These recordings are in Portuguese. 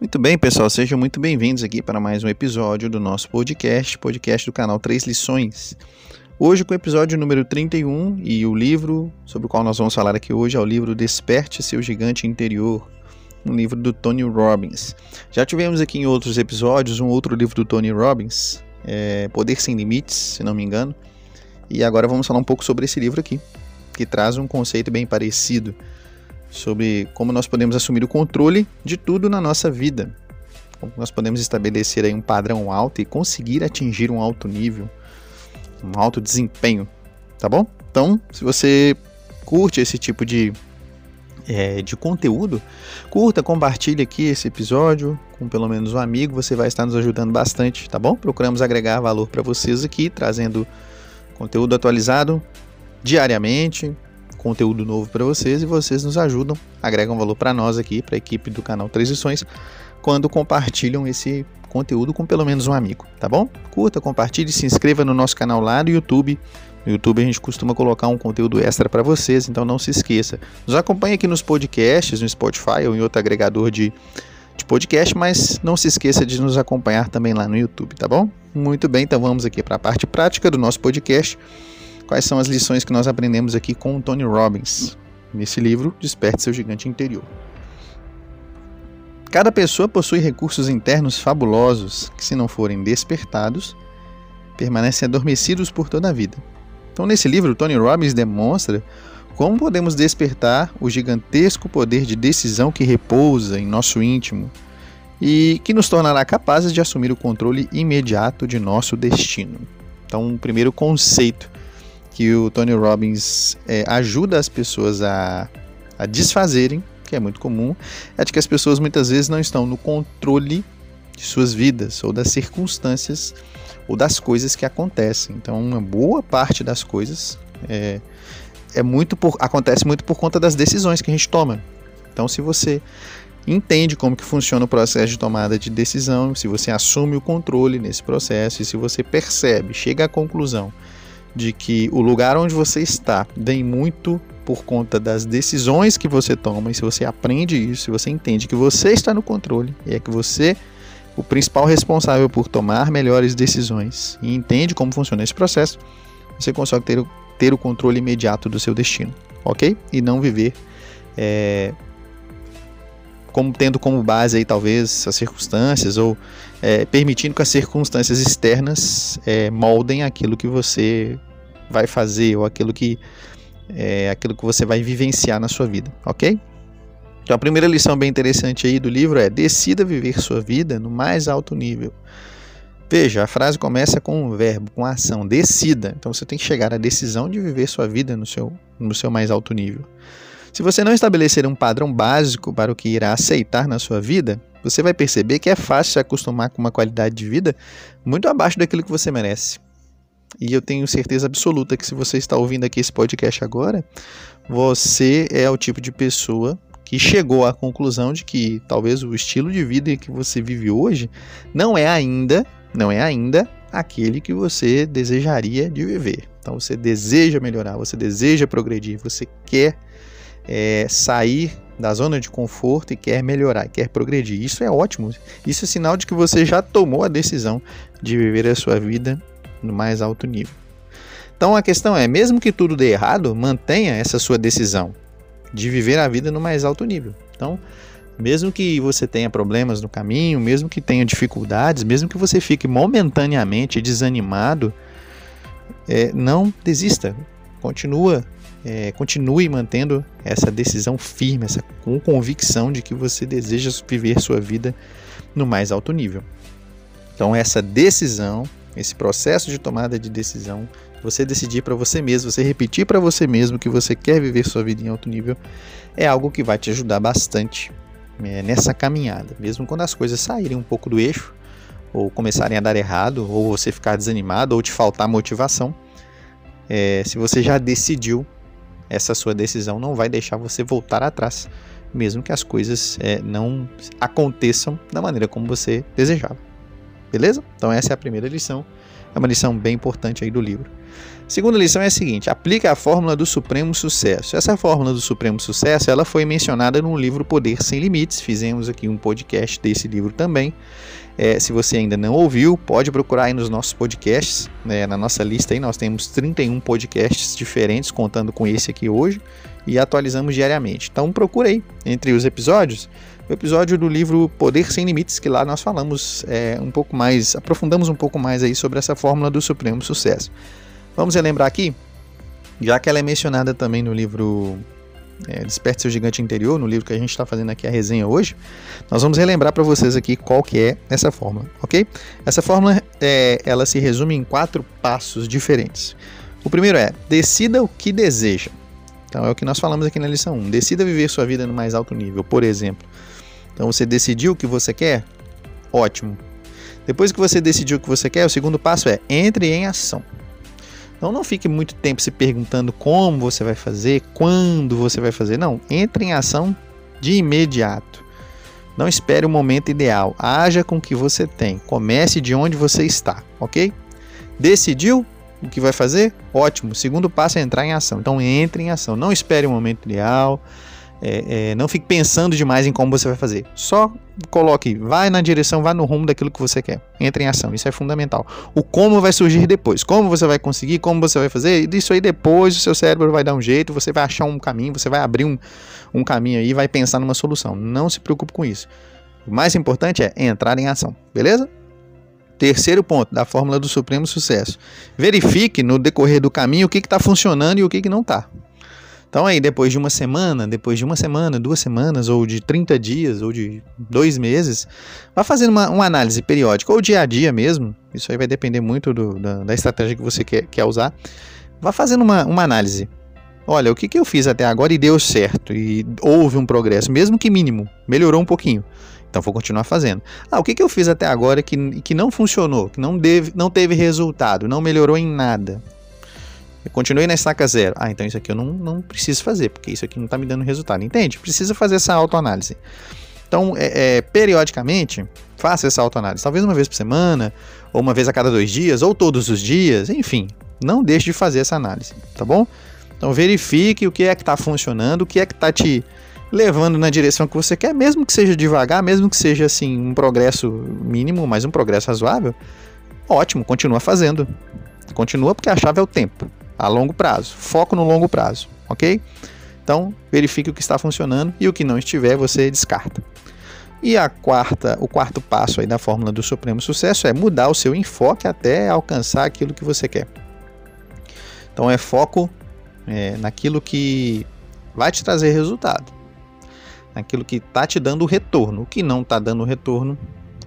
Muito bem, pessoal, sejam muito bem-vindos aqui para mais um episódio do nosso podcast, podcast do canal Três Lições. Hoje com o episódio número 31 e o livro sobre o qual nós vamos falar aqui hoje é o livro Desperte Seu Gigante Interior, um livro do Tony Robbins. Já tivemos aqui em outros episódios um outro livro do Tony Robbins, é Poder Sem Limites, se não me engano, e agora vamos falar um pouco sobre esse livro aqui, que traz um conceito bem parecido sobre como nós podemos assumir o controle de tudo na nossa vida. Como nós podemos estabelecer aí um padrão alto e conseguir atingir um alto nível, um alto desempenho, tá bom? Então, se você curte esse tipo de, é, de conteúdo, curta, compartilhe aqui esse episódio com pelo menos um amigo, você vai estar nos ajudando bastante, tá bom? Procuramos agregar valor para vocês aqui, trazendo conteúdo atualizado diariamente, conteúdo novo para vocês e vocês nos ajudam, agregam valor para nós aqui, para a equipe do canal Transições, quando compartilham esse conteúdo com pelo menos um amigo, tá bom? Curta, compartilhe, se inscreva no nosso canal lá do YouTube. No YouTube a gente costuma colocar um conteúdo extra para vocês, então não se esqueça. Nos acompanhe aqui nos podcasts, no Spotify ou em outro agregador de, de podcast, mas não se esqueça de nos acompanhar também lá no YouTube, tá bom? Muito bem, então vamos aqui para a parte prática do nosso podcast quais são as lições que nós aprendemos aqui com o Tony Robbins, nesse livro Desperte Seu Gigante Interior. Cada pessoa possui recursos internos fabulosos que, se não forem despertados, permanecem adormecidos por toda a vida. Então, nesse livro, Tony Robbins demonstra como podemos despertar o gigantesco poder de decisão que repousa em nosso íntimo e que nos tornará capazes de assumir o controle imediato de nosso destino. Então, o primeiro conceito que o Tony Robbins é, ajuda as pessoas a, a desfazerem, que é muito comum, é de que as pessoas muitas vezes não estão no controle de suas vidas ou das circunstâncias ou das coisas que acontecem. Então, uma boa parte das coisas é, é muito por, acontece muito por conta das decisões que a gente toma. Então, se você entende como que funciona o processo de tomada de decisão, se você assume o controle nesse processo e se você percebe, chega à conclusão de que o lugar onde você está vem muito por conta das decisões que você toma, e se você aprende isso, se você entende que você está no controle, e é que você o principal responsável por tomar melhores decisões e entende como funciona esse processo, você consegue ter, ter o controle imediato do seu destino, ok? E não viver é, como tendo como base aí talvez as circunstâncias ou é, permitindo que as circunstâncias externas é, moldem aquilo que você vai fazer ou aquilo que é, aquilo que você vai vivenciar na sua vida, ok? Então a primeira lição bem interessante aí do livro é decida viver sua vida no mais alto nível. Veja, a frase começa com um verbo, com ação, decida. Então você tem que chegar à decisão de viver sua vida no seu, no seu mais alto nível. Se você não estabelecer um padrão básico para o que irá aceitar na sua vida, você vai perceber que é fácil se acostumar com uma qualidade de vida muito abaixo daquilo que você merece. E eu tenho certeza absoluta que se você está ouvindo aqui esse podcast agora, você é o tipo de pessoa que chegou à conclusão de que talvez o estilo de vida que você vive hoje não é ainda, não é ainda aquele que você desejaria de viver. Então você deseja melhorar, você deseja progredir, você quer é, sair da zona de conforto e quer melhorar, quer progredir. Isso é ótimo. Isso é sinal de que você já tomou a decisão de viver a sua vida no mais alto nível. Então a questão é, mesmo que tudo dê errado, mantenha essa sua decisão de viver a vida no mais alto nível. Então, mesmo que você tenha problemas no caminho, mesmo que tenha dificuldades, mesmo que você fique momentaneamente desanimado, é, não desista. Continua é, continue mantendo essa decisão firme, essa com convicção de que você deseja viver sua vida no mais alto nível. Então essa decisão, esse processo de tomada de decisão, você decidir para você mesmo, você repetir para você mesmo que você quer viver sua vida em alto nível, é algo que vai te ajudar bastante é, nessa caminhada, mesmo quando as coisas saírem um pouco do eixo, ou começarem a dar errado, ou você ficar desanimado, ou te faltar motivação. É, se você já decidiu essa sua decisão não vai deixar você voltar atrás, mesmo que as coisas é, não aconteçam da maneira como você desejava. Beleza? Então essa é a primeira lição. É uma lição bem importante aí do livro. Segunda lição é a seguinte: aplica a fórmula do supremo sucesso. Essa fórmula do supremo sucesso, ela foi mencionada no livro Poder sem Limites. Fizemos aqui um podcast desse livro também. É, se você ainda não ouviu, pode procurar aí nos nossos podcasts. Né, na nossa lista aí nós temos 31 podcasts diferentes, contando com esse aqui hoje, e atualizamos diariamente. Então procura aí entre os episódios o episódio do livro Poder Sem Limites, que lá nós falamos é, um pouco mais, aprofundamos um pouco mais aí sobre essa fórmula do supremo sucesso. Vamos relembrar aqui, já que ela é mencionada também no livro é, Desperte Seu Gigante Interior, no livro que a gente está fazendo aqui a resenha hoje, nós vamos relembrar para vocês aqui qual que é essa fórmula, ok? Essa fórmula, é, ela se resume em quatro passos diferentes. O primeiro é, decida o que deseja. Então é o que nós falamos aqui na lição 1. Decida viver sua vida no mais alto nível, por exemplo. Então você decidiu o que você quer? Ótimo. Depois que você decidiu o que você quer, o segundo passo é entre em ação. Então não fique muito tempo se perguntando como você vai fazer, quando você vai fazer. Não, entre em ação de imediato. Não espere o momento ideal. Haja com o que você tem. Comece de onde você está, ok? Decidiu o que vai fazer? Ótimo. Segundo passo é entrar em ação. Então entre em ação. Não espere o momento ideal. É, é, não fique pensando demais em como você vai fazer. Só coloque, vai na direção, vá no rumo daquilo que você quer. Entre em ação, isso é fundamental. O como vai surgir depois. Como você vai conseguir, como você vai fazer, isso aí depois o seu cérebro vai dar um jeito, você vai achar um caminho, você vai abrir um, um caminho aí vai pensar numa solução. Não se preocupe com isso. O mais importante é entrar em ação, beleza? Terceiro ponto da fórmula do supremo sucesso. Verifique no decorrer do caminho o que está funcionando e o que, que não está. Então aí, depois de uma semana, depois de uma semana, duas semanas, ou de 30 dias, ou de dois meses, vá fazendo uma, uma análise periódica, ou dia a dia mesmo, isso aí vai depender muito do, da, da, estratégia que você quer, quer usar. Vá fazendo uma, uma análise. Olha, o que, que eu fiz até agora e deu certo, e houve um progresso, mesmo que mínimo, melhorou um pouquinho. Então vou continuar fazendo. Ah, o que, que eu fiz até agora que, que não funcionou, que não, deve, não teve resultado, não melhorou em nada? Eu continuei na estaca zero. Ah, então isso aqui eu não, não preciso fazer, porque isso aqui não está me dando resultado. Entende? Precisa fazer essa autoanálise. Então, é, é, periodicamente, faça essa autoanálise. Talvez uma vez por semana, ou uma vez a cada dois dias, ou todos os dias, enfim. Não deixe de fazer essa análise, tá bom? Então, verifique o que é que está funcionando, o que é que está te levando na direção que você quer, mesmo que seja devagar, mesmo que seja assim um progresso mínimo, mas um progresso razoável. Ótimo, continua fazendo. Continua porque a chave é o tempo a longo prazo. Foco no longo prazo, ok? Então, verifique o que está funcionando e o que não estiver, você descarta. E a quarta, o quarto passo aí da fórmula do supremo sucesso é mudar o seu enfoque até alcançar aquilo que você quer. Então é foco é, naquilo que vai te trazer resultado, naquilo que está te dando retorno. O que não está dando retorno,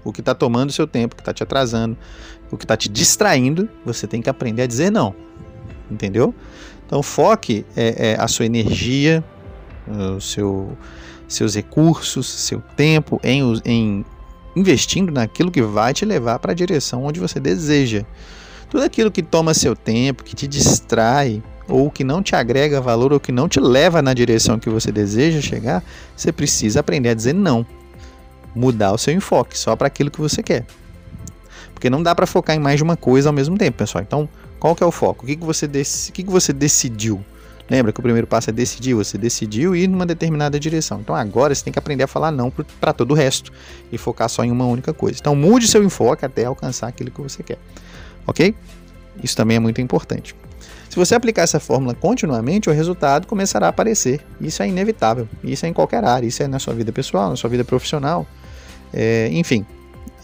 o que está tomando seu tempo, o que está te atrasando, o que está te distraindo, você tem que aprender a dizer não entendeu? Então foque é, é, a sua energia, o seu, seus recursos, seu tempo em, em investindo naquilo que vai te levar para a direção onde você deseja. Tudo aquilo que toma seu tempo, que te distrai, ou que não te agrega valor, ou que não te leva na direção que você deseja chegar, você precisa aprender a dizer não. Mudar o seu enfoque só para aquilo que você quer. Porque não dá para focar em mais de uma coisa ao mesmo tempo, pessoal. Então, qual que é o foco? O que, que, você, dec... o que, que você decidiu? Lembra que o primeiro passo é decidir, você decidiu ir numa determinada direção. Então agora você tem que aprender a falar não para todo o resto e focar só em uma única coisa. Então mude seu enfoque até alcançar aquilo que você quer. Ok? Isso também é muito importante. Se você aplicar essa fórmula continuamente, o resultado começará a aparecer. Isso é inevitável. Isso é em qualquer área. Isso é na sua vida pessoal, na sua vida profissional. É, enfim,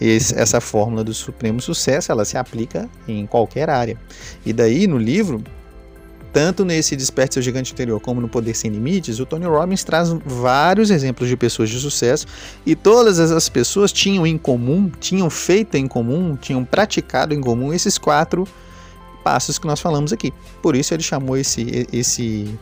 esse, essa fórmula do supremo sucesso ela se aplica em qualquer área. E daí no livro, tanto nesse Desperte seu gigante interior como no Poder sem limites, o Tony Robbins traz vários exemplos de pessoas de sucesso e todas essas pessoas tinham em comum, tinham feito em comum, tinham praticado em comum esses quatro passos que nós falamos aqui. Por isso ele chamou esse esse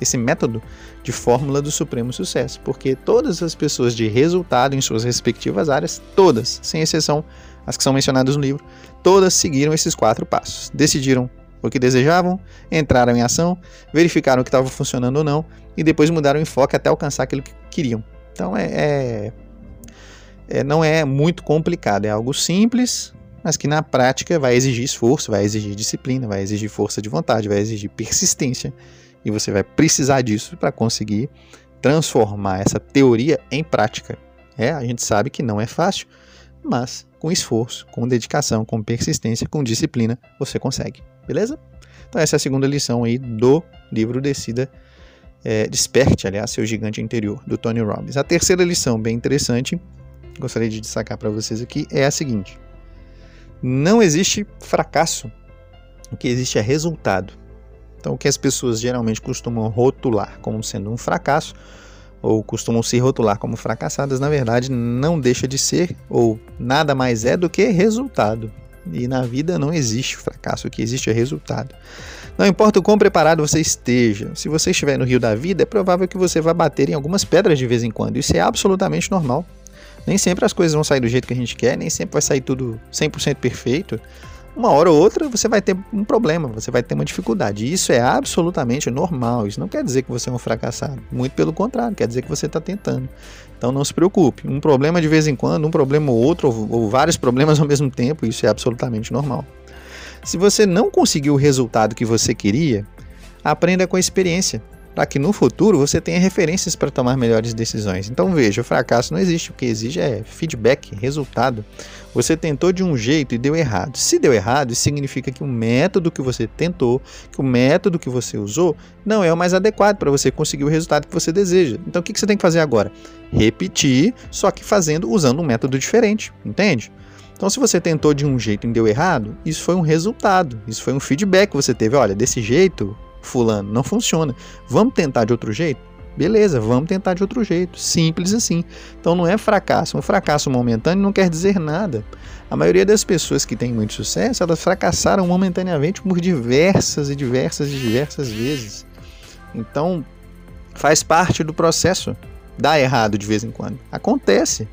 esse método de fórmula do supremo sucesso, porque todas as pessoas de resultado em suas respectivas áreas, todas, sem exceção as que são mencionadas no livro, todas seguiram esses quatro passos. Decidiram o que desejavam, entraram em ação, verificaram o que estava funcionando ou não e depois mudaram o enfoque até alcançar aquilo que queriam. Então é, é, é não é muito complicado, é algo simples, mas que na prática vai exigir esforço, vai exigir disciplina, vai exigir força de vontade, vai exigir persistência. E você vai precisar disso para conseguir transformar essa teoria em prática. É, a gente sabe que não é fácil, mas com esforço, com dedicação, com persistência, com disciplina, você consegue. Beleza? Então essa é a segunda lição aí do livro Decida é, Desperte, aliás, seu gigante interior, do Tony Robbins. A terceira lição, bem interessante, gostaria de destacar para vocês aqui, é a seguinte: não existe fracasso, o que existe é resultado. Então, o que as pessoas geralmente costumam rotular como sendo um fracasso, ou costumam se rotular como fracassadas, na verdade não deixa de ser, ou nada mais é do que resultado. E na vida não existe fracasso, o que existe é resultado. Não importa o quão preparado você esteja, se você estiver no rio da vida, é provável que você vá bater em algumas pedras de vez em quando. Isso é absolutamente normal. Nem sempre as coisas vão sair do jeito que a gente quer, nem sempre vai sair tudo 100% perfeito. Uma hora ou outra você vai ter um problema, você vai ter uma dificuldade. E isso é absolutamente normal. Isso não quer dizer que você é um fracassado. Muito pelo contrário, quer dizer que você está tentando. Então não se preocupe. Um problema de vez em quando, um problema ou outro, ou, ou vários problemas ao mesmo tempo, isso é absolutamente normal. Se você não conseguiu o resultado que você queria, aprenda com a experiência para que no futuro você tenha referências para tomar melhores decisões. Então veja, o fracasso não existe, o que exige é feedback, resultado. Você tentou de um jeito e deu errado. Se deu errado, isso significa que o método que você tentou, que o método que você usou, não é o mais adequado para você conseguir o resultado que você deseja. Então o que você tem que fazer agora? Repetir, só que fazendo, usando um método diferente, entende? Então, se você tentou de um jeito e deu errado, isso foi um resultado, isso foi um feedback que você teve. Olha, desse jeito fulano, não funciona. Vamos tentar de outro jeito? Beleza, vamos tentar de outro jeito. Simples assim. Então não é fracasso. Um fracasso momentâneo não quer dizer nada. A maioria das pessoas que têm muito sucesso, elas fracassaram momentaneamente por diversas e diversas e diversas vezes. Então faz parte do processo. Dá errado de vez em quando. Acontece.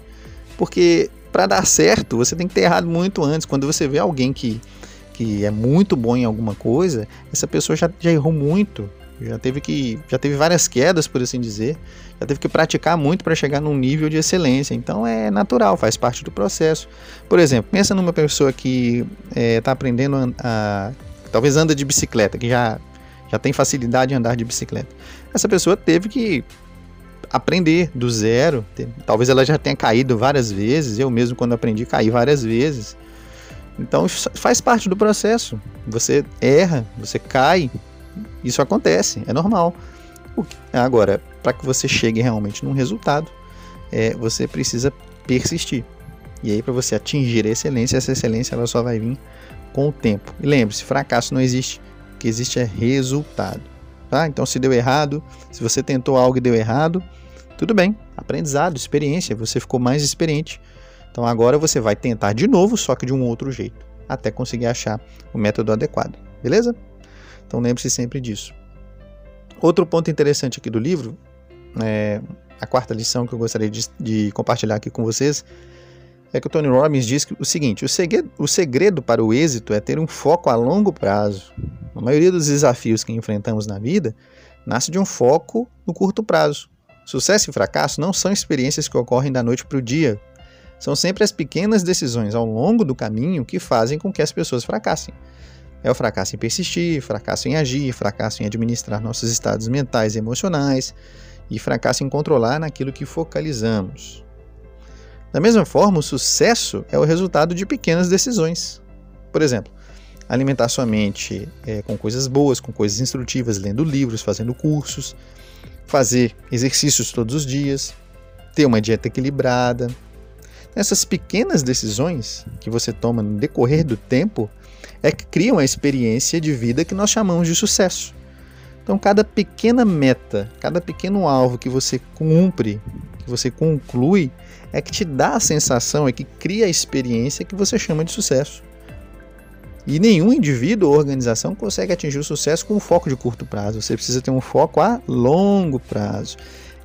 Porque para dar certo, você tem que ter errado muito antes. Quando você vê alguém que que é muito bom em alguma coisa, essa pessoa já, já errou muito, já teve que já teve várias quedas, por assim dizer, já teve que praticar muito para chegar num nível de excelência. Então é natural, faz parte do processo. Por exemplo, pensa numa pessoa que está é, tá aprendendo a, a, talvez anda de bicicleta, que já já tem facilidade em andar de bicicleta. Essa pessoa teve que aprender do zero. Talvez ela já tenha caído várias vezes. Eu mesmo quando aprendi caí várias vezes. Então faz parte do processo. Você erra, você cai, isso acontece, é normal. Agora, para que você chegue realmente num resultado, é, você precisa persistir. E aí, para você atingir a excelência, essa excelência ela só vai vir com o tempo. E lembre-se, fracasso não existe. O que existe é resultado. Tá? Então, se deu errado, se você tentou algo e deu errado, tudo bem. Aprendizado, experiência, você ficou mais experiente então agora você vai tentar de novo, só que de um outro jeito, até conseguir achar o método adequado, beleza? Então lembre-se sempre disso. Outro ponto interessante aqui do livro, é, a quarta lição que eu gostaria de, de, compartilhar aqui com vocês, é que o Tony Robbins diz o seguinte: o segredo, o segredo para o êxito é ter um foco a longo prazo. A maioria dos desafios que enfrentamos na vida nasce de um foco no curto prazo. Sucesso e fracasso não são experiências que ocorrem da noite para o dia, são sempre as pequenas decisões ao longo do caminho que fazem com que as pessoas fracassem. É o fracasso em persistir, fracasso em agir, fracasso em administrar nossos estados mentais e emocionais e fracasso em controlar naquilo que focalizamos. Da mesma forma, o sucesso é o resultado de pequenas decisões. Por exemplo, alimentar sua mente é, com coisas boas, com coisas instrutivas, lendo livros, fazendo cursos, fazer exercícios todos os dias, ter uma dieta equilibrada, essas pequenas decisões que você toma no decorrer do tempo é que criam a experiência de vida que nós chamamos de sucesso. Então, cada pequena meta, cada pequeno alvo que você cumpre, que você conclui, é que te dá a sensação, é que cria a experiência que você chama de sucesso. E nenhum indivíduo ou organização consegue atingir o sucesso com um foco de curto prazo. Você precisa ter um foco a longo prazo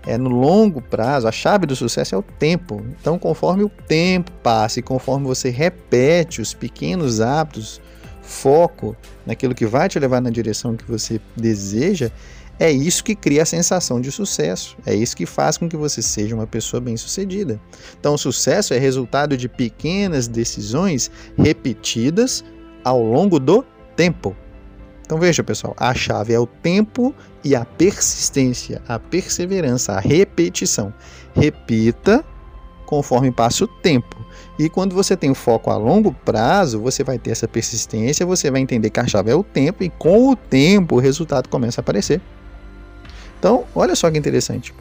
é no longo prazo, a chave do sucesso é o tempo. Então, conforme o tempo passa e conforme você repete os pequenos hábitos, foco naquilo que vai te levar na direção que você deseja, É isso que cria a sensação de sucesso. É isso que faz com que você seja uma pessoa bem-sucedida. Então, o sucesso é resultado de pequenas decisões repetidas ao longo do tempo. Então veja, pessoal, a chave é o tempo e a persistência, a perseverança, a repetição. Repita conforme passa o tempo. E quando você tem o foco a longo prazo, você vai ter essa persistência, você vai entender que a chave é o tempo e com o tempo o resultado começa a aparecer. Então, olha só que interessante.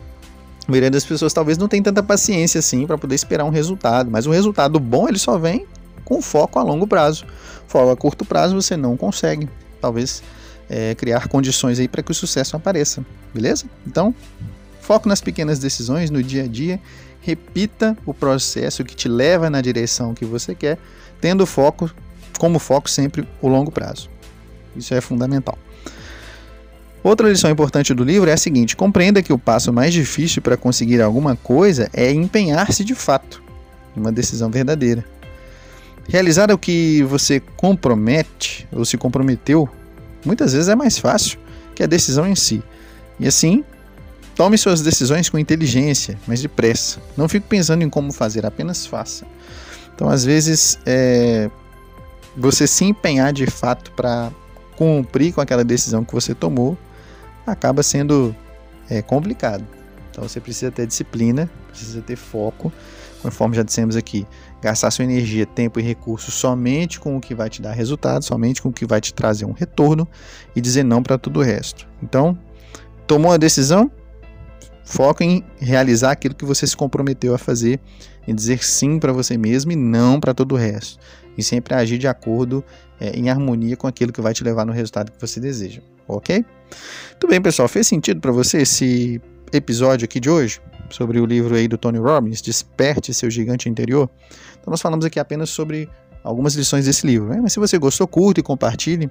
A maioria das pessoas talvez não tem tanta paciência assim para poder esperar um resultado, mas o resultado bom ele só vem com foco a longo prazo. Foco a curto prazo você não consegue, talvez é, criar condições aí para que o sucesso apareça, beleza? Então, foco nas pequenas decisões no dia a dia, repita o processo que te leva na direção que você quer, tendo foco como foco sempre o longo prazo. Isso é fundamental. Outra lição importante do livro é a seguinte: compreenda que o passo mais difícil para conseguir alguma coisa é empenhar-se de fato, uma decisão verdadeira. Realizar o que você compromete ou se comprometeu muitas vezes é mais fácil que a decisão em si. E assim, tome suas decisões com inteligência, mas depressa. Não fique pensando em como fazer, apenas faça. Então, às vezes, é, você se empenhar de fato para cumprir com aquela decisão que você tomou acaba sendo é, complicado. Então você precisa ter disciplina, precisa ter foco, conforme já dissemos aqui, gastar sua energia, tempo e recursos somente com o que vai te dar resultado, somente com o que vai te trazer um retorno e dizer não para tudo o resto. Então, tomou a decisão? Foca em realizar aquilo que você se comprometeu a fazer, em dizer sim para você mesmo e não para todo o resto. E sempre agir de acordo, é, em harmonia com aquilo que vai te levar no resultado que você deseja ok? Tudo bem, pessoal, fez sentido para você esse episódio aqui de hoje? Sobre o livro aí do Tony Robbins, Desperte Seu Gigante Interior. Então nós falamos aqui apenas sobre algumas lições desse livro. Né? Mas se você gostou, curta e compartilhe.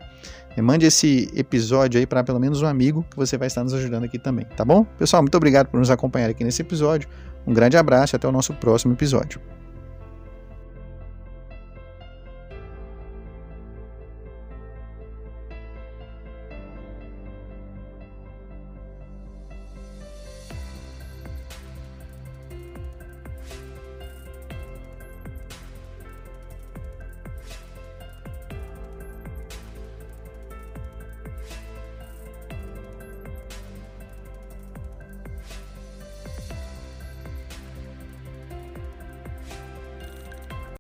E mande esse episódio aí para pelo menos um amigo que você vai estar nos ajudando aqui também, tá bom? Pessoal, muito obrigado por nos acompanhar aqui nesse episódio. Um grande abraço e até o nosso próximo episódio.